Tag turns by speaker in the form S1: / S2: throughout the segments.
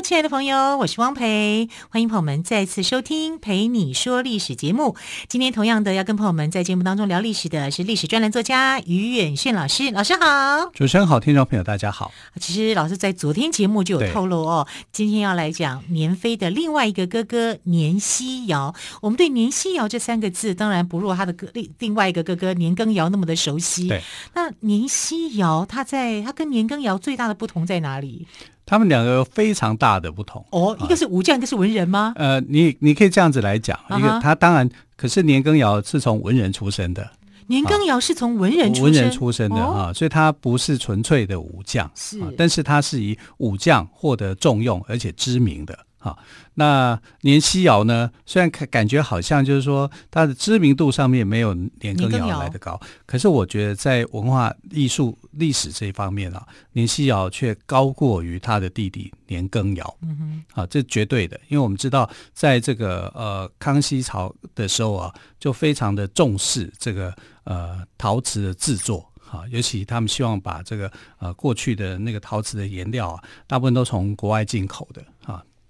S1: 亲爱的朋友，我是汪培，欢迎朋友们再次收听《陪你说历史》节目。今天同样的要跟朋友们在节目当中聊历史的是历史专栏作家于远炫老师，老师好。
S2: 主持人好，听众朋友大家好。
S1: 其实老师在昨天节目就有透露哦，今天要来讲年妃的另外一个哥哥年希尧。我们对年希尧这三个字，当然不如他的哥另另外一个哥哥年羹尧那么的熟悉。
S2: 对，
S1: 那年希尧他在他跟年羹尧最大的不同在哪里？
S2: 他们两个有非常大的不同。
S1: 哦，一个是武将，啊、一个是文人吗？
S2: 呃，你你可以这样子来讲，一个他当然，可是年羹尧是从文人出身的，
S1: 年羹尧是从文人出身，
S2: 文人出身的啊，哦、所以他不是纯粹的武将，是、啊，但是他是以武将获得重用而且知名的。好，那年希尧呢？虽然感感觉好像就是说他的知名度上面没有年羹尧来得高，可是我觉得在文化艺术历史这一方面啊，年希尧却高过于他的弟弟年羹尧。嗯哼，啊，这绝对的，因为我们知道，在这个呃康熙朝的时候啊，就非常的重视这个呃陶瓷的制作，啊，尤其他们希望把这个呃过去的那个陶瓷的颜料啊，大部分都从国外进口的啊。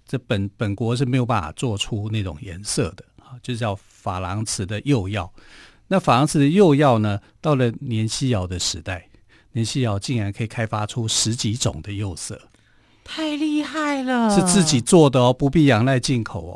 S2: 这本本国是没有办法做出那种颜色的啊，就叫珐琅瓷的釉药。那珐琅瓷的釉药呢，到了年希尧的时代，年希尧竟然可以开发出十几种的釉色，
S1: 太厉害了！
S2: 是自己做的哦，不必仰赖进口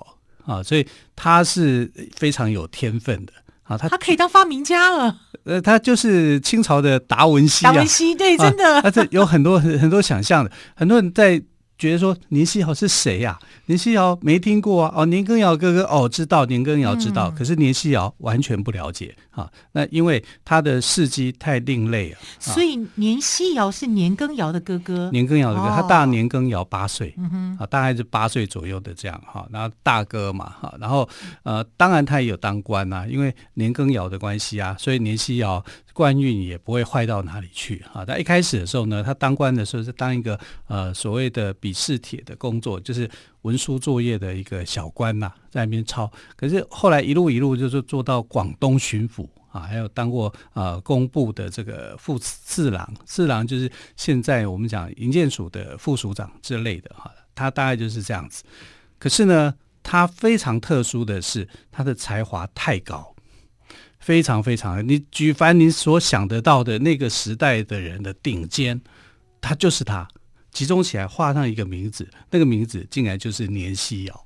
S2: 哦啊，所以他是非常有天分的啊，他
S1: 他可以当发明家了。
S2: 呃，他就是清朝的达文西啊，
S1: 达文西对，真的，
S2: 他这有很多很很多想象的，很多人在。觉得说年希尧是谁呀、啊？年希尧没听过啊！哦，年羹尧哥哥哦，知道年羹尧知道，嗯、可是年希尧完全不了解啊。那因为他的事迹太另类了，
S1: 所以年希尧是年羹尧的哥哥。
S2: 年羹尧的哥哥，他大年羹尧八
S1: 岁，
S2: 啊，大概是八岁左右的这样哈。然后大哥嘛哈，然后呃，当然他也有当官呐、啊，因为年羹尧的关系啊，所以年希尧。官运也不会坏到哪里去啊！他一开始的时候呢，他当官的时候是当一个呃所谓的笔试帖的工作，就是文书作业的一个小官呐、在那边抄。可是后来一路一路就是做到广东巡抚啊，还有当过呃工部的这个副侍郎，侍郎就是现在我们讲营建署的副署长之类的哈。他大概就是这样子。可是呢，他非常特殊的是，他的才华太高。非常非常，你举凡你所想得到的那个时代的人的顶尖，他就是他，集中起来画上一个名字，那个名字竟然就是年希尧，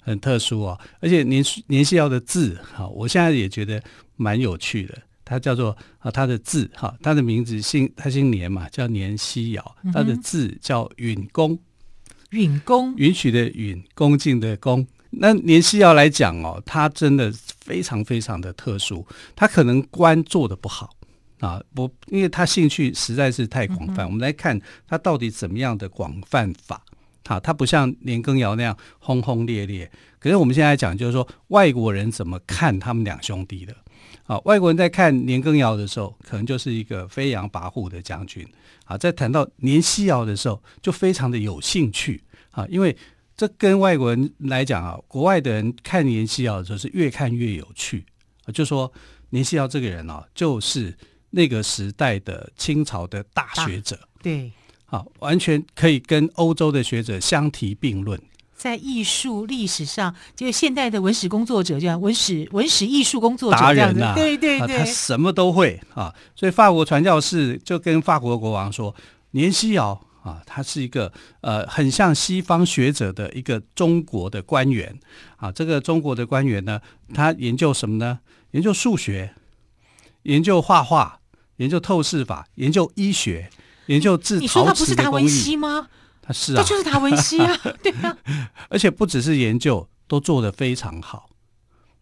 S2: 很特殊哦！而且年年希尧的字哈，我现在也觉得蛮有趣的，他叫做啊，他的字哈，他的名字姓他姓年嘛，叫年希尧，他的字叫允恭，
S1: 允恭，
S2: 允许的允，恭敬的恭。那年希尧来讲哦，他真的非常非常的特殊，他可能官做的不好啊，不，因为他兴趣实在是太广泛。嗯、我们来看他到底怎么样的广泛法，啊，他不像年羹尧那样轰轰烈烈。可是我们现在讲，就是说外国人怎么看他们两兄弟的？啊，外国人在看年羹尧的时候，可能就是一个飞扬跋扈的将军。啊，在谈到年希尧的时候，就非常的有兴趣啊，因为。这跟外国人来讲啊，国外的人看年希尧的时候是越看越有趣啊，就说年希尧这个人啊，就是那个时代的清朝的大学者，
S1: 对，
S2: 啊，完全可以跟欧洲的学者相提并论。
S1: 在艺术历史上，就是现代的文史工作者，这样文史文史艺术工作者
S2: 达人呐，
S1: 对对对，
S2: 他什么都会啊。所以法国传教士就跟法国国王说，年希尧。啊，他是一个呃，很像西方学者的一个中国的官员啊。这个中国的官员呢，他研究什么呢？研究数学，研究画画，研究透视法，研究医学，研究制陶瓷的工艺。你说他不是达文西吗？他是啊，
S1: 这就是达文西啊，对啊。
S2: 而且不只是研究，都做得非常好。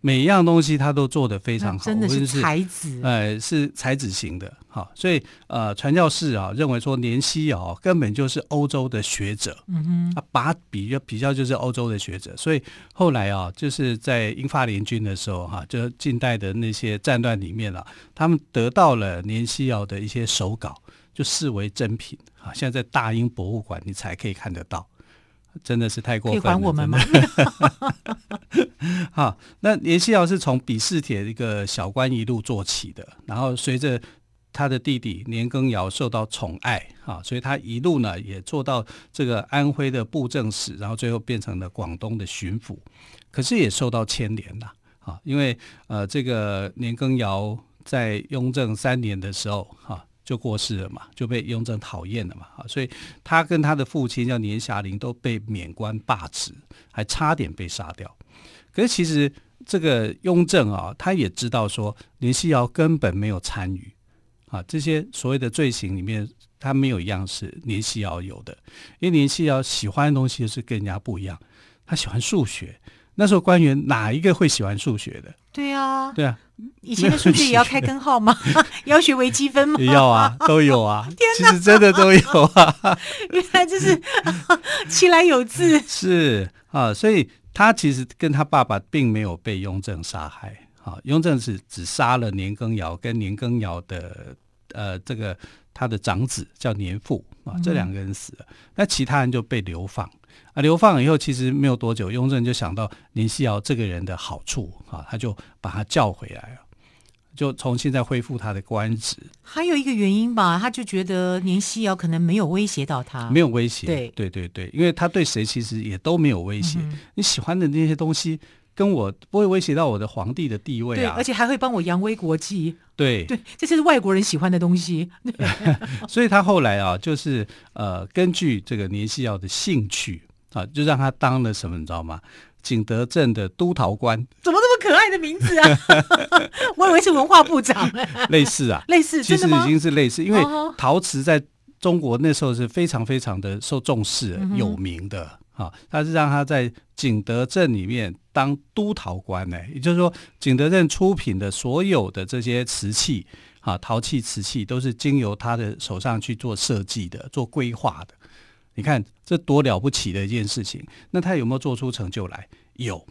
S2: 每一样东西他都做得非常好，
S1: 真的是才子，
S2: 呃，是才子型的，哈，所以呃，传教士啊认为说年希尧根本就是欧洲的学者，嗯哼，啊，把比较比较就是欧洲的学者，所以后来啊，就是在英法联军的时候哈、啊，就近代的那些战乱里面啊，他们得到了年希尧的一些手稿，就视为珍品啊，现在在大英博物馆你才可以看得到。真的是太过分了，可以还我们吗？好，那年希尧是从比氏铁一个小官一路做起的，然后随着他的弟弟年羹尧受到宠爱，哈，所以他一路呢也做到这个安徽的布政使，然后最后变成了广东的巡抚，可是也受到牵连呐，啊，因为呃这个年羹尧在雍正三年的时候，哈。就过世了嘛，就被雍正讨厌了嘛，啊，所以他跟他的父亲叫年遐龄都被免官罢职，还差点被杀掉。可是其实这个雍正啊，他也知道说年希尧根本没有参与啊，这些所谓的罪行里面，他没有一样是年希尧有的，因为年希尧喜欢的东西是跟人家不一样，他喜欢数学。那时候官员哪一个会喜欢数学的？
S1: 对啊，
S2: 对啊，
S1: 以前的数据也要开根号吗？也 要学微积分吗？
S2: 也要啊，都有啊。
S1: 天哪，
S2: 其实真的都有啊。
S1: 原来就是其来有自。
S2: 是啊，所以他其实跟他爸爸并没有被雍正杀害。啊，雍正是只杀了年羹尧跟年羹尧的呃这个他的长子叫年富啊，这两个人死了，那、嗯、其他人就被流放。啊，流放以后其实没有多久，雍正就想到年希尧这个人的好处啊，他就把他叫回来了，就重新再恢复他的官职。
S1: 还有一个原因吧，他就觉得年希尧可能没有威胁到他，
S2: 没有威胁。
S1: 对
S2: 对对对，因为他对谁其实也都没有威胁。嗯、你喜欢的那些东西，跟我不会威胁到我的皇帝的地位啊，
S1: 对，而且还会帮我扬威国际。
S2: 对
S1: 对，这是外国人喜欢的东西。
S2: 所以他后来啊，就是呃，根据这个年希尧的兴趣。啊，就让他当了什么，你知道吗？景德镇的督陶官，
S1: 怎么这么可爱的名字啊？我以为是文化部长。
S2: 类似啊，
S1: 类似，
S2: 其实已经是类似，因为陶瓷在中国那时候是非常非常的受重视、嗯、有名的。啊，他是让他在景德镇里面当督陶官呢，也就是说，景德镇出品的所有的这些瓷器，啊，陶器、瓷器都是经由他的手上去做设计的、做规划的。你看这多了不起的一件事情，那他有没有做出成就来？有，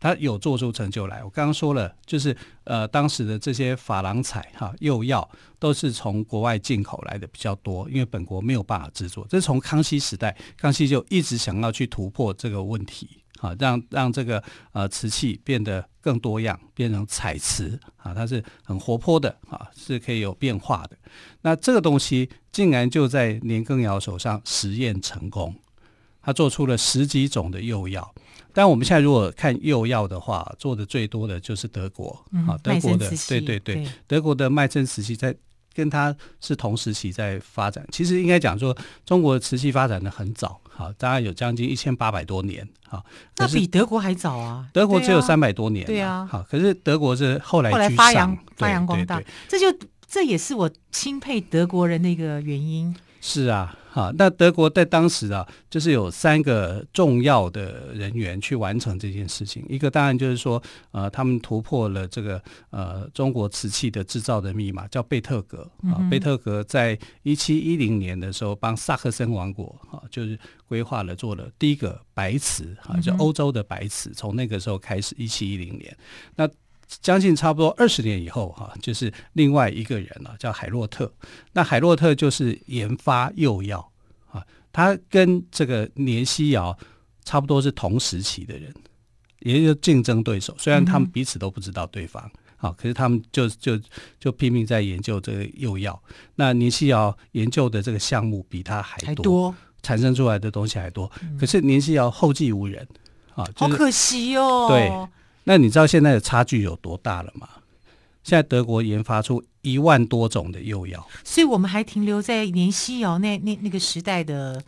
S2: 他有做出成就来。我刚刚说了，就是呃，当时的这些珐琅彩哈釉药都是从国外进口来的比较多，因为本国没有办法制作。这是从康熙时代，康熙就一直想要去突破这个问题。啊，让让这个呃瓷器变得更多样，变成彩瓷啊，它是很活泼的啊，是可以有变化的。那这个东西竟然就在年羹尧手上实验成功，他做出了十几种的釉药。但我们现在如果看釉药的话，做的最多的就是德国啊，德国的对对对，德国的麦森时期在。跟他是同时期在发展，其实应该讲说，中国的瓷器发展的很早，好，大概有将近一千八百多年，好，
S1: 那比德国还早啊，
S2: 德国只有三百多年，
S1: 对啊，
S2: 好，可是德国是后来
S1: 后来发扬发扬光大，这就这也是我钦佩德国人的一个原因。
S2: 是啊。好，那德国在当时啊，就是有三个重要的人员去完成这件事情。一个当然就是说，呃，他们突破了这个呃中国瓷器的制造的密码，叫贝特格啊。贝特格在一七一零年的时候，帮萨克森王国啊，就是规划了做了第一个白瓷啊，就欧洲的白瓷。从那个时候开始，一七一零年，那。将近差不多二十年以后，哈，就是另外一个人了，叫海洛特。那海洛特就是研发釉药啊，他跟这个年希尧差不多是同时期的人，也就是竞争对手。虽然他们彼此都不知道对方，啊，可是他们就就就拼命在研究这个釉药。那年希尧研究的这个项目比他还多，产生出来的东西还多。可是年希尧后继无人，啊，
S1: 好可惜哦。
S2: 对。那你知道现在的差距有多大了吗？现在德国研发出一万多种的幼药，
S1: 所以我们还停留在年希尧那那那个时代的，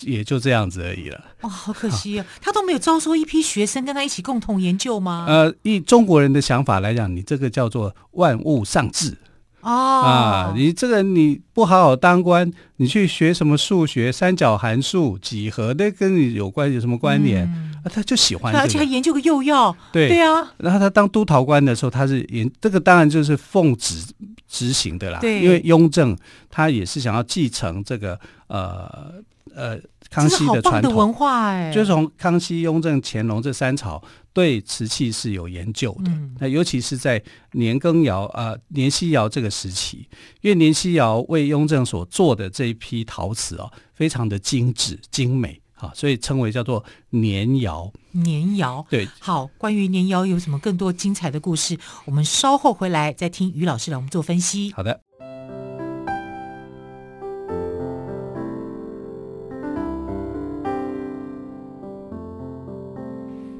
S2: 也就这样子而已了。
S1: 哇，好可惜啊！他都没有招收一批学生跟他一起共同研究吗？
S2: 呃，以中国人的想法来讲，你这个叫做万物丧志。
S1: 哦
S2: 啊，你这个你不好好当官，你去学什么数学、三角函数、几何，那跟你有关有什么关联？他就喜欢、这个，
S1: 而且还研究个幼药。
S2: 对
S1: 对啊。
S2: 然后他当督陶官的时候，他是研这个，当然就是奉旨执行的啦。
S1: 对，
S2: 因为雍正他也是想要继承这个呃呃康熙的传统的
S1: 文化，哎，
S2: 就是从康熙、雍正、乾隆这三朝对瓷器是有研究的。嗯、那尤其是在年羹尧呃年希尧这个时期，因为年希尧为雍正所做的这一批陶瓷哦，非常的精致精美。好，所以称为叫做年窑。
S1: 年窑，
S2: 对。
S1: 好，关于年窑有什么更多精彩的故事？我们稍后回来再听于老师来我们做分析。
S2: 好的。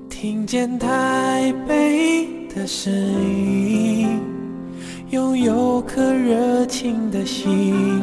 S3: 听见台北的声音，拥有颗热情的心。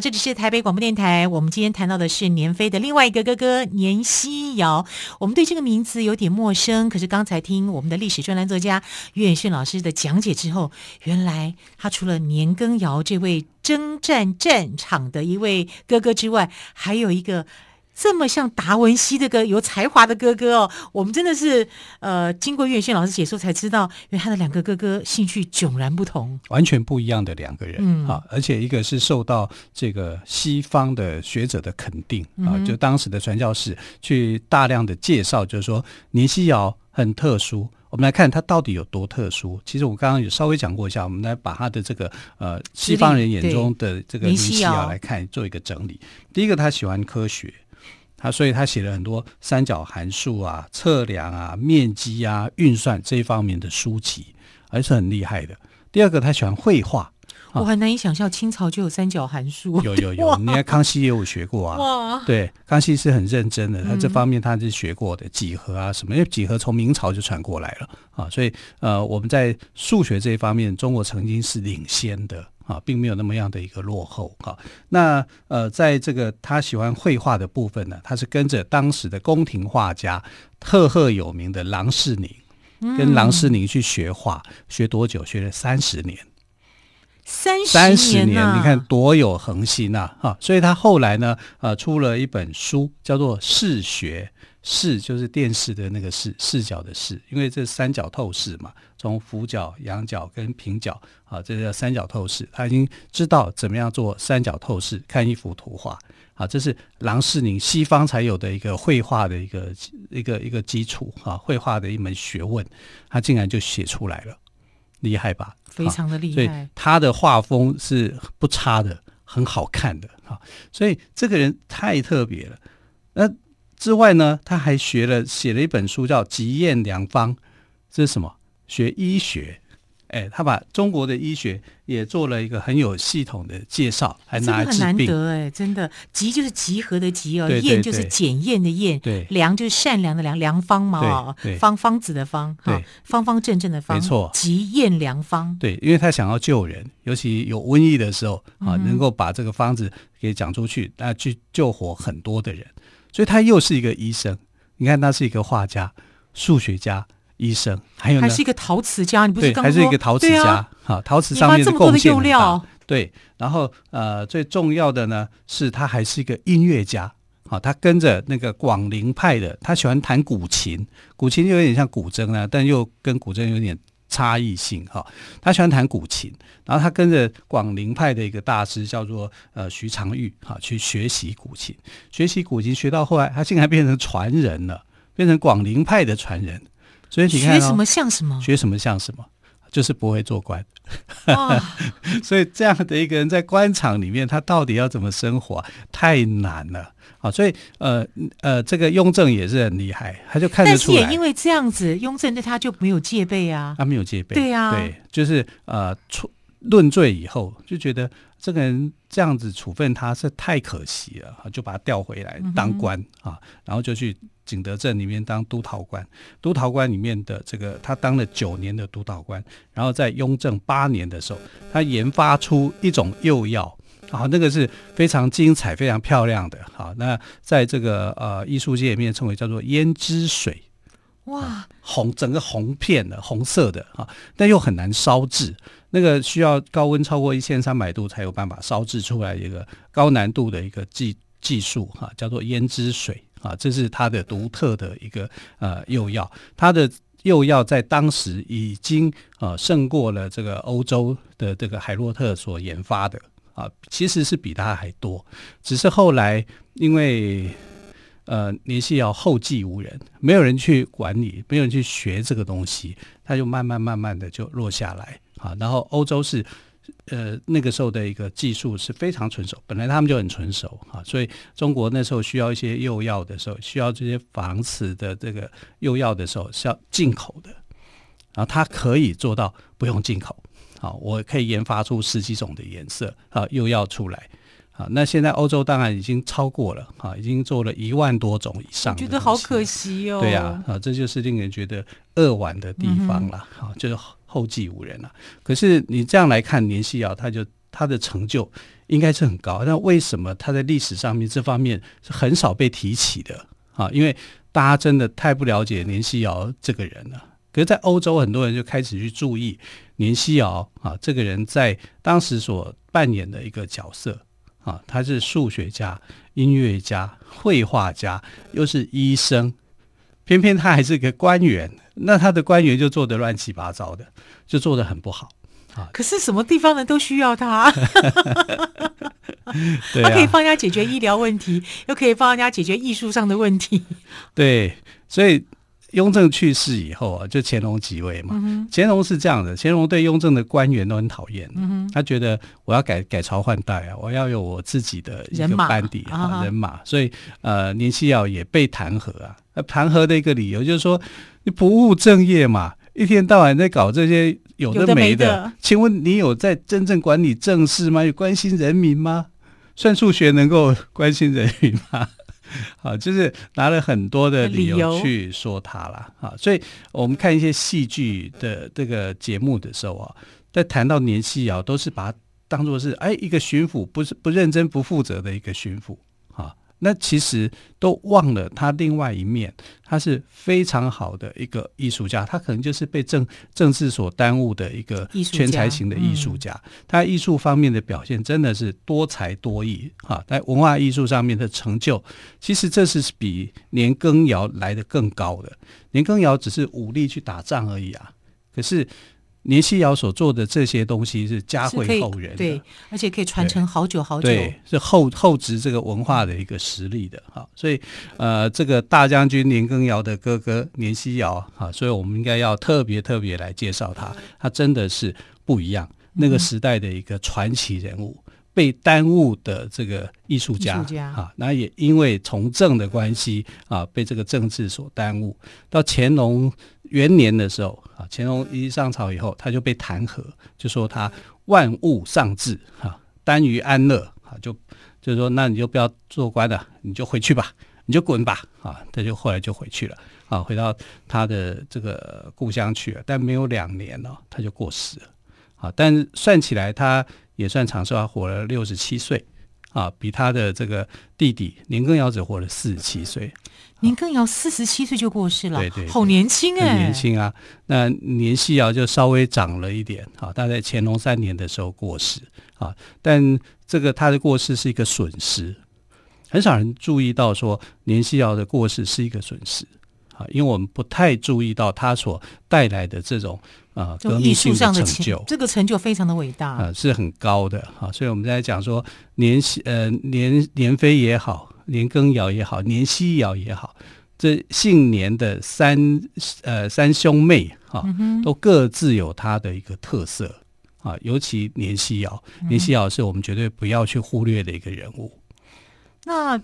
S1: 这里是台北广播电台。我们今天谈到的是年飞的另外一个哥哥年希尧。我们对这个名字有点陌生，可是刚才听我们的历史专栏作家岳远逊老师的讲解之后，原来他除了年羹尧这位征战战场的一位哥哥之外，还有一个。这么像达文西这个有才华的哥哥哦，我们真的是呃，经过岳轩老师解说才知道，因为他的两个哥哥兴趣迥然不同，
S2: 完全不一样的两个人。
S1: 嗯，
S2: 好，而且一个是受到这个西方的学者的肯定啊，就当时的传教士去大量的介绍，就是说尼西尧很特殊。我们来看他到底有多特殊。其实我刚刚有稍微讲过一下，我们来把他的这个呃西方人眼中的这个尼西窑来看，做一个整理。第一个，他喜欢科学。他所以，他写了很多三角函数啊、测量啊、面积啊、运算这一方面的书籍，还是很厉害的。第二个，他喜欢绘画。
S1: 我很难以想象清朝就有三角函数。
S2: 有有有，你看康熙也有学过啊。哇！对，康熙是很认真的，他这方面他是学过的，几何啊什么，因为几何从明朝就传过来了啊。所以呃，我们在数学这一方面，中国曾经是领先的。啊，并没有那么样的一个落后哈。那呃，在这个他喜欢绘画的部分呢，他是跟着当时的宫廷画家赫赫有名的郎世宁，跟郎世宁去学画，学多久？学了三十年，
S1: 三十年，
S2: 三十年，你看多有恒心呐！哈，所以他后来呢，呃，出了一本书，叫做《视学》。视就是电视的那个视，视角的视，因为这三角透视嘛，从俯角、仰角跟平角，啊，这叫三角透视。他已经知道怎么样做三角透视，看一幅图画，啊，这是郎世宁西方才有的一个绘画的一个一个一个基础，啊，绘画的一门学问，他竟然就写出来了，厉害吧？
S1: 非常的厉害。
S2: 所以他的画风是不差的，很好看的，哈，所以这个人太特别了，那。之外呢，他还学了写了一本书，叫《极验良方》，这是什么？学医学。哎，他把中国的医学也做了一个很有系统的介绍，还拿来治病。很难
S1: 得哎，真的。集就是集合的集哦，验就是检验的验，
S2: 对，
S1: 良就是善良的良，良方嘛哦，方方子的方，
S2: 对，
S1: 方方正正的方，
S2: 没错。
S1: 集验良方，
S2: 对，因为他想要救人，尤其有瘟疫的时候啊，能够把这个方子给讲出去，那去救活很多的人。所以他又是一个医生，你看他是一个画家、数学家、医生，还有呢，
S1: 还是一个陶瓷家，你不是
S2: 刚还是一个陶瓷家，好、啊，陶瓷上面的贡献很大。对，然后呃，最重要的呢是他还是一个音乐家，好，他跟着那个广陵派的，他喜欢弹古琴，古琴就有点像古筝啊，但又跟古筝有点。差异性哈，他喜欢弹古琴，然后他跟着广陵派的一个大师叫做呃徐长玉哈去学习古琴，学习古琴学到后来，他竟然变成传人了，变成广陵派的传人。所以你看，
S1: 学什么像什么，
S2: 学什么像什么，就是不会做官。所以这样的一个人在官场里面，他到底要怎么生活，太难了。好，所以呃呃，这个雍正也是很厉害，他就看得出来。
S1: 但是也因为这样子，雍正对他就没有戒备啊。
S2: 他没有戒备，
S1: 对啊，
S2: 对，就是呃出论罪以后，就觉得这个人这样子处分他是太可惜了，就把他调回来当官啊，然后就去景德镇里面当督陶官。督陶官里面的这个，他当了九年的督陶官，然后在雍正八年的时候，他研发出一种釉药。好，那个是非常精彩、非常漂亮的。好，那在这个呃艺术界里面称为叫做胭脂水，哇，红整个红片的红色的啊，但又很难烧制，那个需要高温超过一千三百度才有办法烧制出来一个高难度的一个技技术哈，叫做胭脂水啊，这是它的独特的一个呃釉药，它的釉药在当时已经呃胜过了这个欧洲的这个海洛特所研发的。啊，其实是比他还多，只是后来因为呃年希尧后继无人，没有人去管理，没有人去学这个东西，他就慢慢慢慢的就落下来啊。然后欧洲是呃那个时候的一个技术是非常纯熟，本来他们就很纯熟啊，所以中国那时候需要一些釉药的时候，需要这些仿瓷的这个釉药的时候是要进口的，然后它可以做到不用进口。好，我可以研发出十几种的颜色，啊，釉药出来，啊，那现在欧洲当然已经超过了，啊，已经做了一万多种以上。觉得
S1: 好可惜哦。
S2: 对呀，啊，这就是令人觉得扼腕的地方了，啊，就是后继无人了。可是你这样来看，年希尧他就他的成就应该是很高，那为什么他在历史上面这方面是很少被提起的？啊，因为大家真的太不了解年希尧这个人了。可是，在欧洲，很多人就开始去注意年希尧啊，这个人在当时所扮演的一个角色啊，他是数学家、音乐家、绘画家，又是医生，偏偏他还是个官员，那他的官员就做得乱七八糟的，就做得很不好啊。
S1: 可是什么地方人都需要他，
S2: 对啊，
S1: 他可以帮人家解决医疗问题，又可以帮人家解决艺术上的问题。
S2: 对，所以。雍正去世以后啊，就乾隆即位嘛。嗯、乾隆是这样的，乾隆对雍正的官员都很讨厌。嗯、他觉得我要改改朝换代啊，我要有我自己的一个班底啊、人马。所以呃，年希尧也被弹劾啊。弹劾的一个理由就是说，你不务正业嘛，一天到晚在搞这些有的没的。没的请问你有在真正管理政事吗？有关心人民吗？算数学能够关心人民吗？好，就是拿了很多的理由去说他了啊，所以我们看一些戏剧的这个节目的时候啊，在谈到年希尧，都是把它当做是哎一个巡抚，不是不认真、不负责的一个巡抚啊。那其实都忘了他另外一面，他是非常好的一个艺术家，他可能就是被政政治所耽误的一个全才型的艺术家。嗯、他艺术方面的表现真的是多才多艺哈，在文化艺术上面的成就，其实这是比年羹尧来的更高的。年羹尧只是武力去打仗而已啊，可是。年希尧所做的这些东西是嘉惠后人，
S1: 对，而且可以传承好久好久，
S2: 对，是后后植这个文化的一个实力的哈。所以呃，这个大将军年羹尧的哥哥年希尧哈，所以我们应该要特别特别来介绍他，他真的是不一样，那个时代的一个传奇人物，嗯、被耽误的这个艺术家啊，那也因为从政的关系啊，被这个政治所耽误，到乾隆。元年的时候啊，乾隆一上朝以后，他就被弹劾，就说他万物丧志哈，耽于安乐啊，就就是说，那你就不要做官了，你就回去吧，你就滚吧啊，他就后来就回去了啊，回到他的这个故乡去了，但没有两年呢，他就过世了啊，但算起来他也算长寿，他活了六十七岁啊，比他的这个弟弟年羹尧只活了四十七岁。
S1: 年羹尧四十七岁就过世了，
S2: 对对，
S1: 好年轻哎，
S2: 很年轻啊。那年希尧就稍微长了一点，啊，大概乾隆三年的时候过世，啊，但这个他的过世是一个损失，很少人注意到说年希尧的过世是一个损失，啊，因为我们不太注意到他所带来的这种啊革命性的成就，
S1: 这个成就非常的伟大，
S2: 啊，是很高的，啊，所以我们在讲说年希呃年年妃也好。年羹尧也好，年希尧也好，这姓年的三呃三兄妹哈、啊，都各自有他的一个特色啊。尤其年希尧，年希尧是我们绝对不要去忽略的一个人物。
S1: 那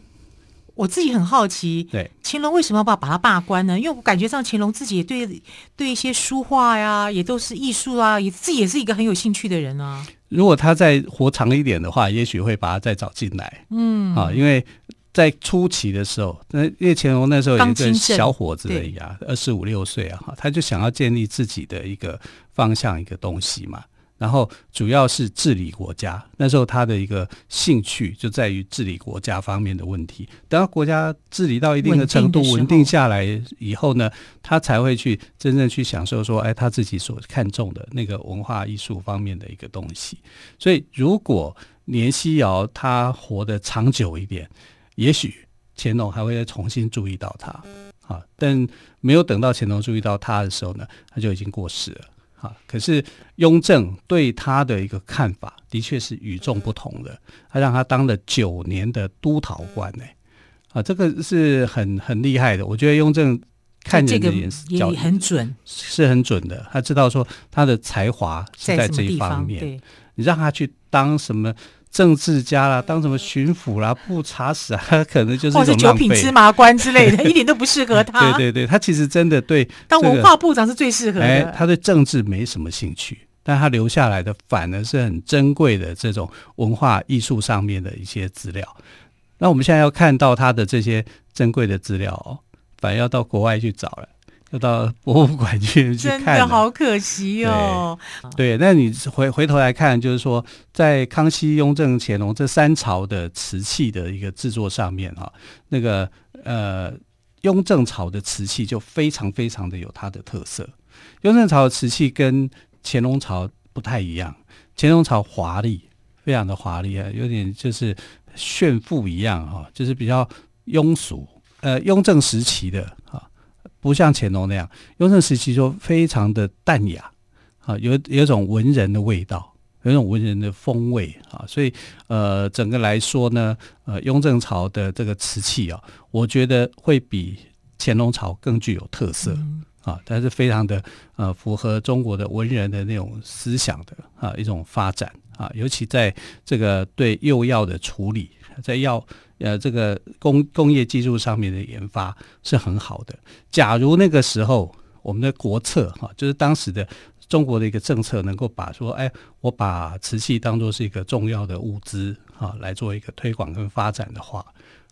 S1: 我自己很好奇，
S2: 对
S1: 乾隆为什么要把把他罢官呢？因为我感觉上乾隆自己也对对一些书画呀，也都是艺术啊，也自己也是一个很有兴趣的人啊。
S2: 如果他再活长一点的话，也许会把他再找进来。嗯，啊，因为在初期的时候，那因为乾隆那时候也是个小伙子而已啊，二十五六岁啊，哈，他就想要建立自己的一个方向，一个东西嘛。然后主要是治理国家，那时候他的一个兴趣就在于治理国家方面的问题。等到国家治理到一定的程度，稳定下来以后呢，他才会去真正去享受说，哎，他自己所看重的那个文化艺术方面的一个东西。所以，如果年希尧他活得长久一点，也许乾隆还会再重新注意到他啊。但没有等到乾隆注意到他的时候呢，他就已经过世了。啊，可是雍正对他的一个看法的确是与众不同的。他让他当了九年的督陶官呢，啊，这个是很很厉害的。我觉得雍正看人的眼也
S1: 很准，
S2: 是很准的。他知道说他的才华是在这一方面。你让他去当什么？政治家啦，当什么巡抚啦、布查使啊，他 可能就是。或者九品芝麻官之类的，一点都不适合他。对对对，他其实真的对、这个、
S1: 当文化部长是最适合的。哎，
S2: 他对政治没什么兴趣，但他留下来的反而是很珍贵的这种文化艺术上面的一些资料。那我们现在要看到他的这些珍贵的资料哦，反而要到国外去找了。要到博物馆去去看，真
S1: 的好可惜哦。
S2: 对，那你回回头来看，就是说，在康熙、雍正、乾隆这三朝的瓷器的一个制作上面，哈，那个呃，雍正朝的瓷器就非常非常的有它的特色。雍正朝的瓷器跟乾隆朝不太一样，乾隆朝华丽，非常的华丽啊，有点就是炫富一样哈，就是比较庸俗。呃，雍正时期的哈。不像乾隆那样，雍正时期就非常的淡雅，啊，有有一种文人的味道，有一种文人的风味啊，所以呃，整个来说呢，呃，雍正朝的这个瓷器啊，我觉得会比乾隆朝更具有特色、嗯、啊，但是非常的呃符合中国的文人的那种思想的啊一种发展啊，尤其在这个对釉药的处理，在药。呃，这个工工业技术上面的研发是很好的。假如那个时候我们的国策哈，就是当时的中国的一个政策，能够把说，哎，我把瓷器当作是一个重要的物资哈，来做一个推广跟发展的话，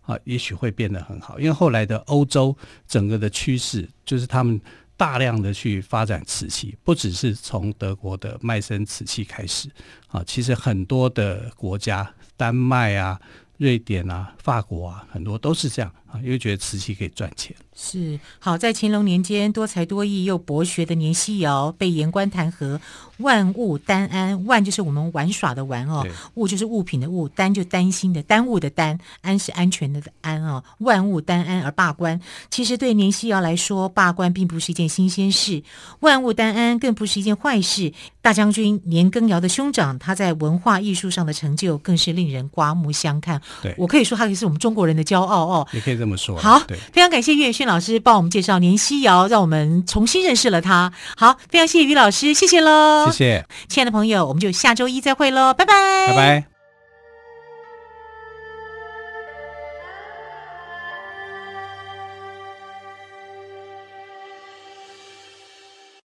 S2: 啊，也许会变得很好。因为后来的欧洲整个的趋势，就是他们大量的去发展瓷器，不只是从德国的麦森瓷器开始啊，其实很多的国家，丹麦啊。瑞典啊，法国啊，很多都是这样。啊，因为觉得瓷器可以赚钱。
S1: 是好，在乾隆年间，多才多艺又博学的年希尧被言官弹劾，万物耽安，万就是我们玩耍的玩哦，物就是物品的物，担就担心的耽误的担，安是安全的安哦，万物耽安而罢官。其实对年希尧来说，罢官并不是一件新鲜事，万物耽安更不是一件坏事。大将军年羹尧的兄长，他在文化艺术上的成就更是令人刮目相看。
S2: 对，
S1: 我可以说他也是我们中国人的骄傲哦，
S2: 也可以这么说。
S1: 好，非常感谢岳轩老师帮我们介绍年希尧，让我们重新认识了他。好，非常谢谢于老师，谢谢喽。
S2: 谢谢，
S1: 亲爱的朋友，我们就下周一再会喽，拜拜，
S2: 拜拜。